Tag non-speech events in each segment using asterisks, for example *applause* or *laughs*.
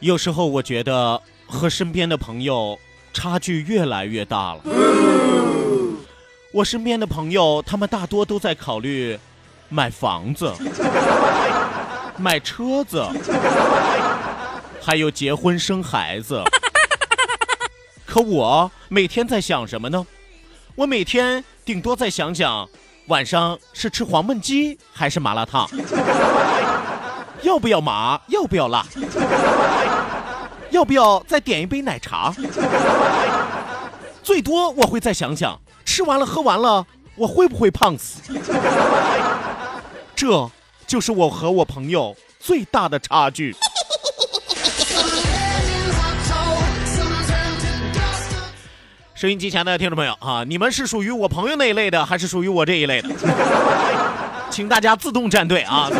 有时候我觉得和身边的朋友差距越来越大了。我身边的朋友，他们大多都在考虑买房子、*laughs* 买车子，还有结婚生孩子。可我每天在想什么呢？我每天顶多在想想，晚上是吃黄焖鸡还是麻辣烫。要不要麻？要不要辣？要不要再点一杯奶茶？最多我会再想想，吃完了喝完了，我会不会胖死？这就是我和我朋友最大的差距。收音机前的听众朋友啊，你们是属于我朋友那一类的，还是属于我这一类的？请大家自动站队啊！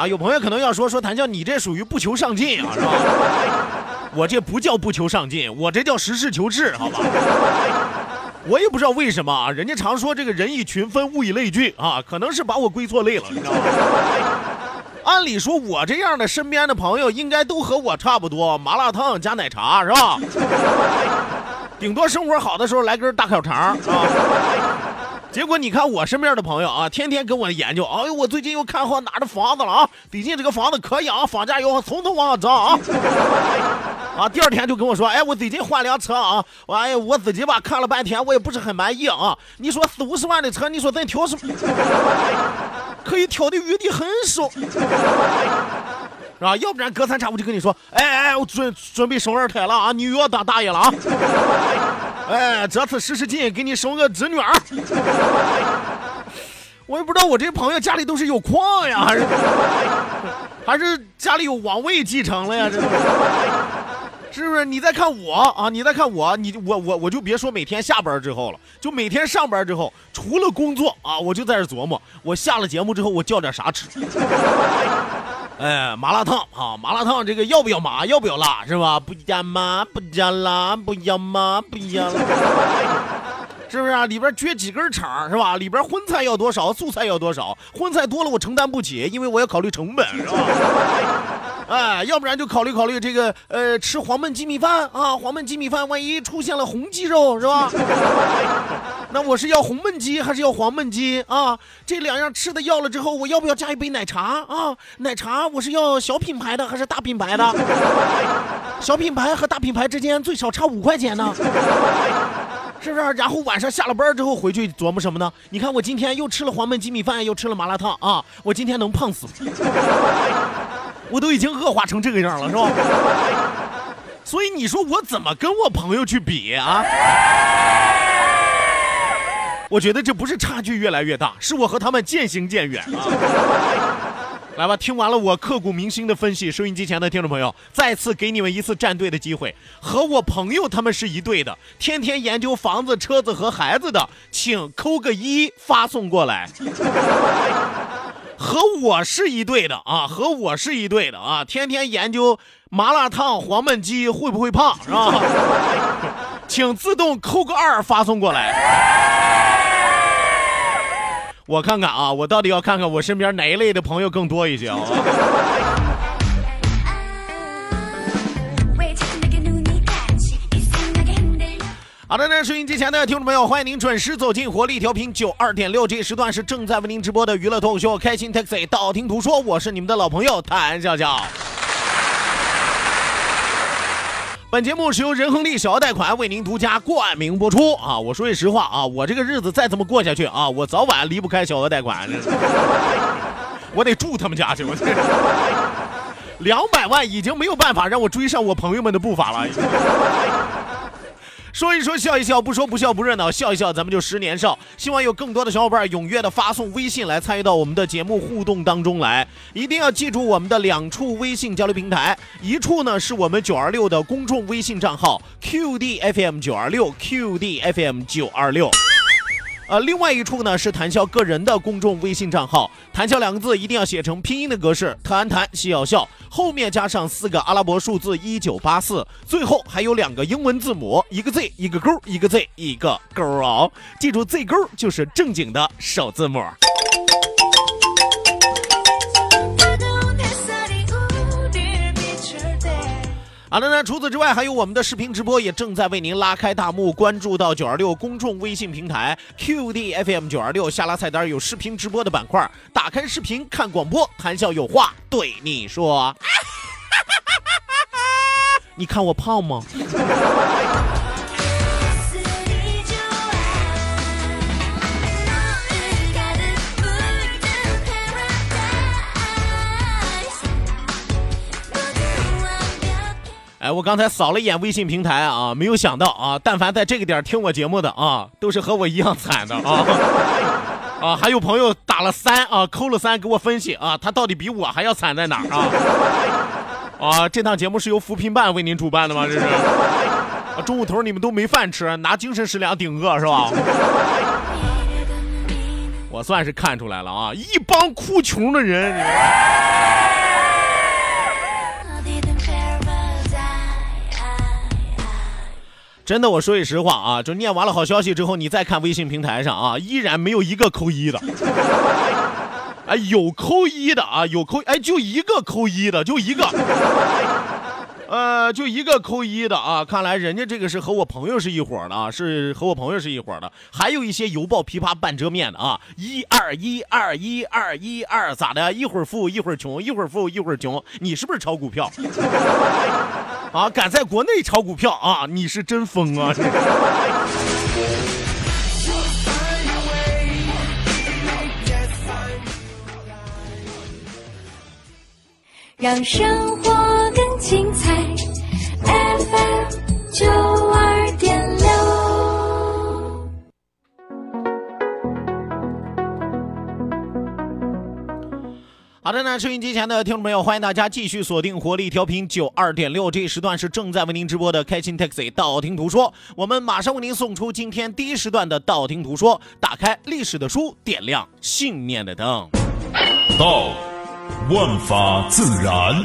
啊，有朋友可能要说说谭笑，你这属于不求上进啊，是吧？*laughs* 我这不叫不求上进，我这叫实事求是，好吧？*laughs* 我也不知道为什么啊，人家常说这个人以群分，物以类聚啊，可能是把我归错类了，你知道吗？*laughs* 按理说，我这样的身边的朋友应该都和我差不多，麻辣烫加奶茶是吧？顶多生活好的时候来根大烤肠啊。结果你看我身边的朋友啊，天天跟我研究，哎呦，我最近又看好哪的房子了啊，最近这个房子可以啊，房价又从头往上涨啊。啊，第二天就跟我说，哎，我最近换辆车啊，我哎呀，我自己吧看了半天，我也不是很满意啊。你说四五十万的车，你说咱挑什么？可以挑的余地很少，是吧？要不然隔三差五就跟你说，哎哎，我准准备生二胎了啊，你又要当大爷了啊。*laughs* 哎，这次使使劲给你生个侄女儿。我也不知道我这朋友家里都是有矿呀，还是还是家里有王位继承了呀？这是不是？你再看我啊，你再看我，你我我我就别说每天下班之后了，就每天上班之后，除了工作啊，我就在这琢磨，我下了节目之后我叫点啥吃。哎，麻辣烫啊，麻辣烫这个要不要麻，要不要辣，是吧？不加麻，不加辣，不要麻，不要辣，是不是啊？里边缺几根肠，是吧？里边荤菜要多少，素菜要多少？荤菜多了我承担不起，因为我要考虑成本，是吧？哎，要不然就考虑考虑这个，呃，吃黄焖鸡米饭啊，黄焖鸡米饭万一出现了红鸡肉，是吧？那我是要红焖鸡还是要黄焖鸡啊？这两样吃的要了之后，我要不要加一杯奶茶啊？奶茶我是要小品牌的还是大品牌的？*laughs* 小品牌和大品牌之间最少差五块钱呢，是不是？然后晚上下了班之后回去琢磨什么呢？你看我今天又吃了黄焖鸡米饭，又吃了麻辣烫啊，我今天能胖死？*laughs* 我都已经恶化成这个样了，是吧？*laughs* 所以你说我怎么跟我朋友去比啊？我觉得这不是差距越来越大，是我和他们渐行渐远啊！*laughs* 来吧，听完了我刻骨铭心的分析，收音机前的听众朋友，再次给你们一次站队的机会。和我朋友他们是一队的，天天研究房子、车子和孩子的，请扣个一发送过来。和我是一队的啊，和我是一队的啊，天天研究麻辣烫、黄焖鸡会不会胖是吧？请自动扣个二发送过来。我看看啊，我到底要看看我身边哪一类的朋友更多一些啊？好的，那收音机前的听众朋友，欢迎您准时走进活力调频九二点六，这时段是正在为您直播的娱乐脱口秀《开心 Taxi》，道听途说，我是你们的老朋友谭笑笑。本节目是由仁恒利小额贷款为您独家冠名播出啊！我说句实话啊，我这个日子再这么过下去啊，我早晚离不开小额贷款，*laughs* 我得住他们家去，我两百万已经没有办法让我追上我朋友们的步伐了。说一说笑一笑，不说不笑不热闹，笑一笑咱们就十年少。希望有更多的小伙伴踊跃的发送微信来参与到我们的节目互动当中来。一定要记住我们的两处微信交流平台，一处呢是我们九二六的公众微信账号 QDFM 九二六 QDFM 九二六。呃，另外一处呢是谈笑个人的公众微信账号，谈笑两个字一定要写成拼音的格式，特安谈笑要笑，后面加上四个阿拉伯数字一九八四，最后还有两个英文字母，一个 Z 一个勾，一个 Z 一个勾哦，记住 Z 勾就是正经的首字母。好的呢，除此之外，还有我们的视频直播也正在为您拉开大幕。关注到九二六公众微信平台 QDFM 九二六，下拉菜单有视频直播的板块，打开视频看广播，谈笑有话对你说。*laughs* 你看我胖吗？我刚才扫了一眼微信平台啊，没有想到啊，但凡在这个点听我节目的啊，都是和我一样惨的啊 *laughs* 啊！还有朋友打了三啊，扣了三给我分析啊，他到底比我还要惨在哪儿啊？啊，这档节目是由扶贫办为您主办的吗？这是？啊中午头你们都没饭吃，拿精神食粮顶饿是吧？*laughs* 我算是看出来了啊，一帮哭穷的人。真的，我说句实话啊，就念完了好消息之后，你再看微信平台上啊，*laughs* 依然没有一个扣一的。*laughs* 哎，有扣一的啊，有扣，哎，就一个扣一的，就一个。呃，就一个扣一的啊，看来人家这个是和我朋友是一伙的啊，是和我朋友是一伙的。还有一些犹抱琵琶半遮面的啊，一二一二一二一二，咋的？一会儿富一会儿穷，一会儿富一会儿穷，你是不是炒股票？*laughs* 啊，敢在国内炒股票啊？你是真疯啊！让生活精彩。FM 九二点六。好的那，收音机前的听众朋友，欢迎大家继续锁定活力调频九二点六，这一时段是正在为您直播的开心 Taxi 道听途说，我们马上为您送出今天第一时段的道听途说，打开历史的书，点亮信念的灯。道，万法自然；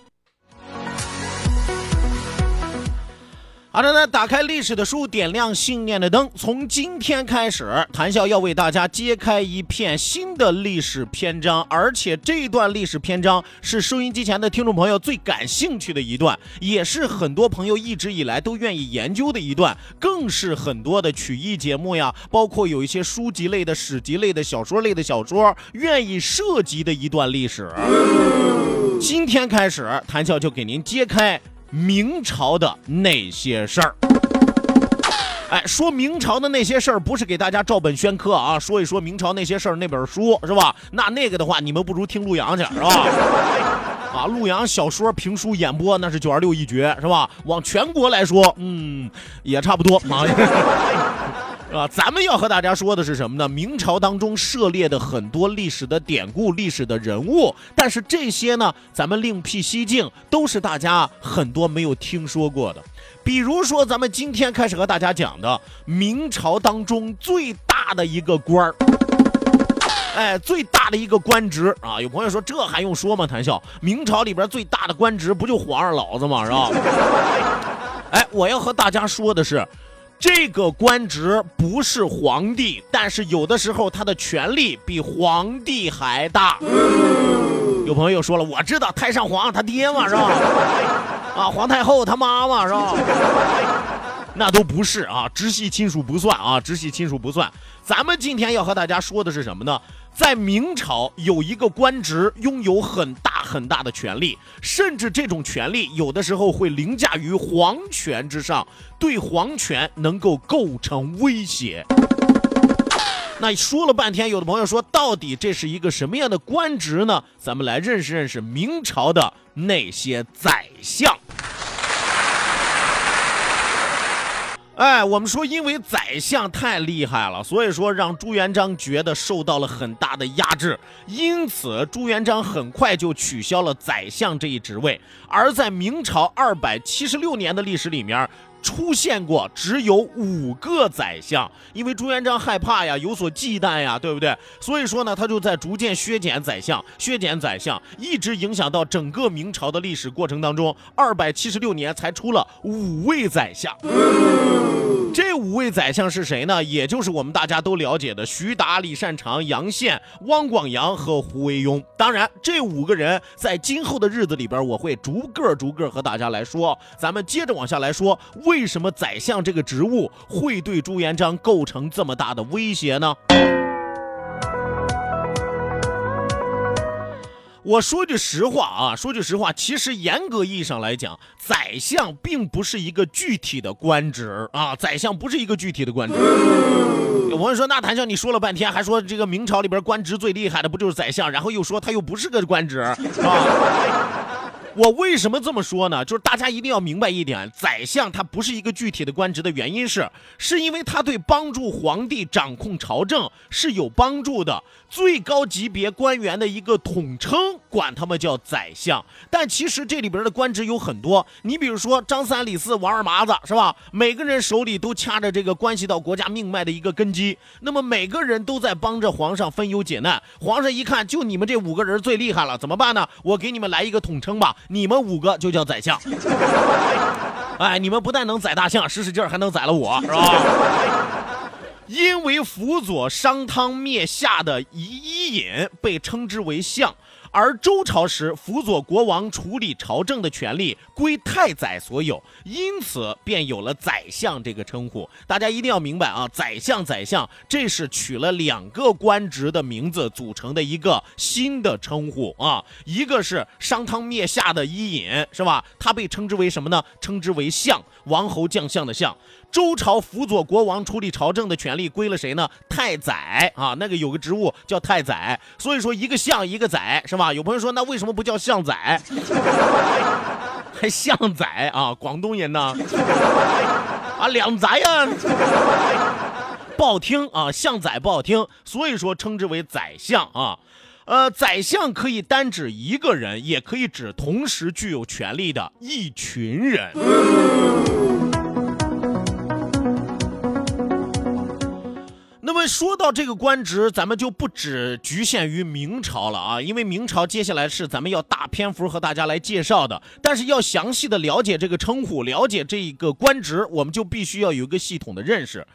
好的呢，打开历史的书，点亮信念的灯。从今天开始，谈笑要为大家揭开一片新的历史篇章，而且这段历史篇章是收音机前的听众朋友最感兴趣的一段，也是很多朋友一直以来都愿意研究的一段，更是很多的曲艺节目呀，包括有一些书籍类的、史籍类的、小说类的小说愿意涉及的一段历史。今天开始，谈笑就给您揭开。明朝的那些事儿，哎，说明朝的那些事儿，不是给大家照本宣科啊，说一说明朝那些事儿那本书是吧？那那个的话，你们不如听陆阳去是吧？*laughs* 啊，陆阳小说、评书演播那是九二六一绝是吧？往全国来说，嗯，也差不多啊。是吧？咱们要和大家说的是什么呢？明朝当中涉猎的很多历史的典故、历史的人物，但是这些呢，咱们另辟蹊径，都是大家很多没有听说过的。比如说，咱们今天开始和大家讲的明朝当中最大的一个官儿，哎，最大的一个官职啊，有朋友说这还用说吗？谈笑，明朝里边最大的官职不就皇上老子吗？是吧？*laughs* 哎，我要和大家说的是，这个官职不是皇帝，但是有的时候他的权力比皇帝还大。有朋友说了，我知道太上皇他爹嘛，是吧？啊，皇太后他妈妈是吧？那都不是啊，直系亲属不算啊，直系亲属不算。咱们今天要和大家说的是什么呢？在明朝有一个官职拥有很大很大的权力，甚至这种权力有的时候会凌驾于皇权之上，对皇权能够构成威胁。那说了半天，有的朋友说，到底这是一个什么样的官职呢？咱们来认识认识明朝的那些宰相。哎，我们说，因为宰相太厉害了，所以说让朱元璋觉得受到了很大的压制，因此朱元璋很快就取消了宰相这一职位。而在明朝二百七十六年的历史里面。出现过只有五个宰相，因为朱元璋害怕呀，有所忌惮呀，对不对？所以说呢，他就在逐渐削减宰相，削减宰相，一直影响到整个明朝的历史过程当中，二百七十六年才出了五位宰相。这五位宰相是谁呢？也就是我们大家都了解的徐达、李善长、杨宪、汪广洋和胡惟庸。当然，这五个人在今后的日子里边，我会逐个逐个和大家来说。咱们接着往下来说，为什么宰相这个职务会对朱元璋构成这么大的威胁呢？我说句实话啊，说句实话，其实严格意义上来讲，宰相并不是一个具体的官职啊，宰相不是一个具体的官职。有朋友说，那谭笑你说了半天，还说这个明朝里边官职最厉害的不就是宰相，然后又说他又不是个官职啊。我为什么这么说呢？就是大家一定要明白一点，宰相他不是一个具体的官职的原因是，是因为他对帮助皇帝掌控朝政是有帮助的，最高级别官员的一个统称，管他们叫宰相。但其实这里边的官职有很多，你比如说张三李四王二麻子是吧？每个人手里都掐着这个关系到国家命脉的一个根基，那么每个人都在帮着皇上分忧解难。皇上一看，就你们这五个人最厉害了，怎么办呢？我给你们来一个统称吧。你们五个就叫宰相，*laughs* 哎，你们不但能宰大象，使使劲儿还能宰了我，是吧？因为辅佐商汤灭夏的伊伊尹被称之为相。而周朝时辅佐国王处理朝政的权利归太宰所有，因此便有了宰相这个称呼。大家一定要明白啊，宰相宰相，这是取了两个官职的名字组成的一个新的称呼啊。一个是商汤灭夏的伊尹，是吧？他被称之为什么呢？称之为相，王侯将相的相。周朝辅佐国王处理朝政的权利归了谁呢？太宰啊，那个有个职务叫太宰。所以说一个相一个宰是吧？有朋友说那为什么不叫相宰，*laughs* 还相宰啊？广东人呢？啊，两宰呀，不好听啊，相宰不好听，所以说称之为宰相啊。呃，宰相可以单指一个人，也可以指同时具有权力的一群人。说到这个官职，咱们就不只局限于明朝了啊，因为明朝接下来是咱们要大篇幅和大家来介绍的。但是要详细的了解这个称呼，了解这一个官职，我们就必须要有一个系统的认识。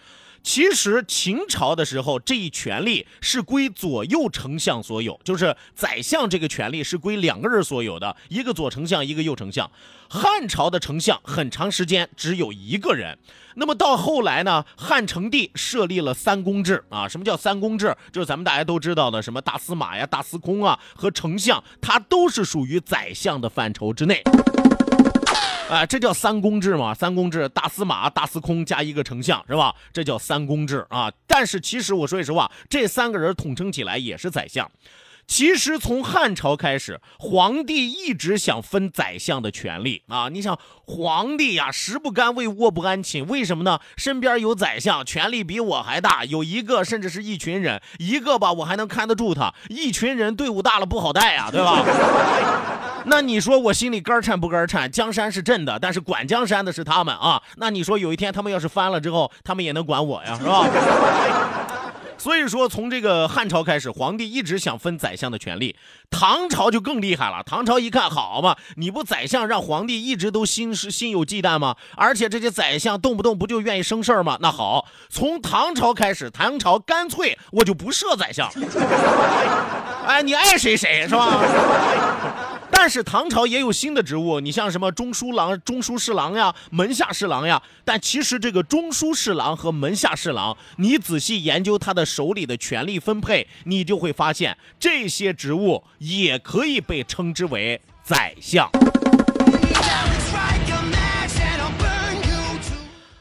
其实秦朝的时候，这一权利是归左右丞相所有，就是宰相这个权利是归两个人所有的，一个左丞相，一个右丞相。汉朝的丞相很长时间只有一个人，那么到后来呢，汉成帝设立了三公制啊。什么叫三公制？就是咱们大家都知道的，什么大司马呀、大司空啊和丞相，他都是属于宰相的范畴之内。哎，这叫三公制嘛？三公制，大司马、大司空加一个丞相，是吧？这叫三公制啊。但是其实我说句实话，这三个人统称起来也是宰相。其实从汉朝开始，皇帝一直想分宰相的权利啊。你想，皇帝呀，食不甘味，卧不安寝，为什么呢？身边有宰相，权力比我还大，有一个甚至是一群人，一个吧，我还能看得住他；一群人，队伍大了不好带呀，对吧？那你说我心里肝颤不肝颤？江山是朕的，但是管江山的是他们啊。那你说有一天他们要是翻了之后，他们也能管我呀，*laughs* 是吧？所以说，从这个汉朝开始，皇帝一直想分宰相的权利。唐朝就更厉害了，唐朝一看，好嘛，你不宰相，让皇帝一直都心是心有忌惮吗？而且这些宰相动不动不就愿意生事儿吗？那好，从唐朝开始，唐朝干脆我就不设宰相，*laughs* 哎，你爱谁谁是吧？但是唐朝也有新的职务，你像什么中书郎、中书侍郎呀、门下侍郎呀。但其实这个中书侍郎和门下侍郎，你仔细研究他的手里的权力分配，你就会发现这些职务也可以被称之为宰相。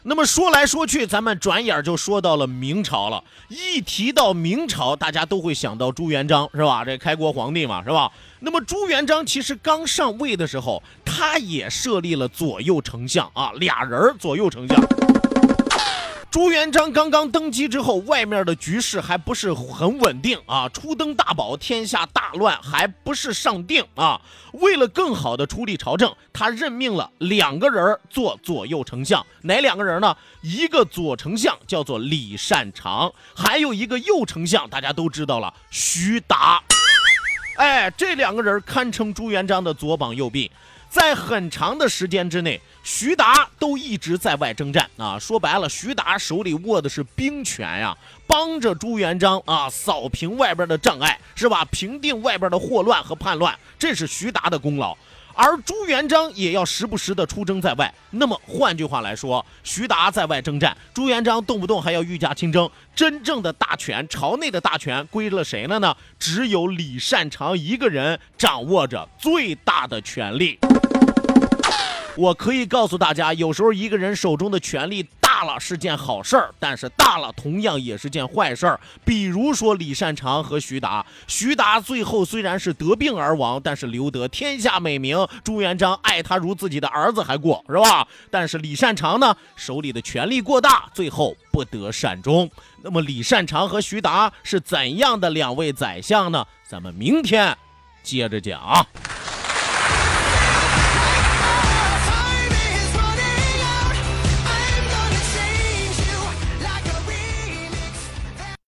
那么说来说去，咱们转眼就说到了明朝了。一提到明朝，大家都会想到朱元璋，是吧？这开国皇帝嘛，是吧？那么朱元璋其实刚上位的时候，他也设立了左右丞相啊，俩人左右丞相。朱元璋刚刚登基之后，外面的局势还不是很稳定啊，初登大宝，天下大乱，还不是上定啊。为了更好的处理朝政，他任命了两个人做左右丞相，哪两个人呢？一个左丞相叫做李善长，还有一个右丞相，大家都知道了，徐达。哎，这两个人堪称朱元璋的左膀右臂，在很长的时间之内，徐达都一直在外征战啊。说白了，徐达手里握的是兵权呀，帮着朱元璋啊扫平外边的障碍，是吧？平定外边的祸乱和叛乱，这是徐达的功劳。而朱元璋也要时不时的出征在外。那么换句话来说，徐达在外征战，朱元璋动不动还要御驾亲征。真正的大权，朝内的大权归了谁了呢？只有李善长一个人掌握着最大的权力。我可以告诉大家，有时候一个人手中的权力大了是件好事儿，但是大了同样也是件坏事儿。比如说李善长和徐达，徐达最后虽然是得病而亡，但是留得天下美名，朱元璋爱他如自己的儿子还过，是吧？但是李善长呢，手里的权力过大，最后不得善终。那么李善长和徐达是怎样的两位宰相呢？咱们明天接着讲。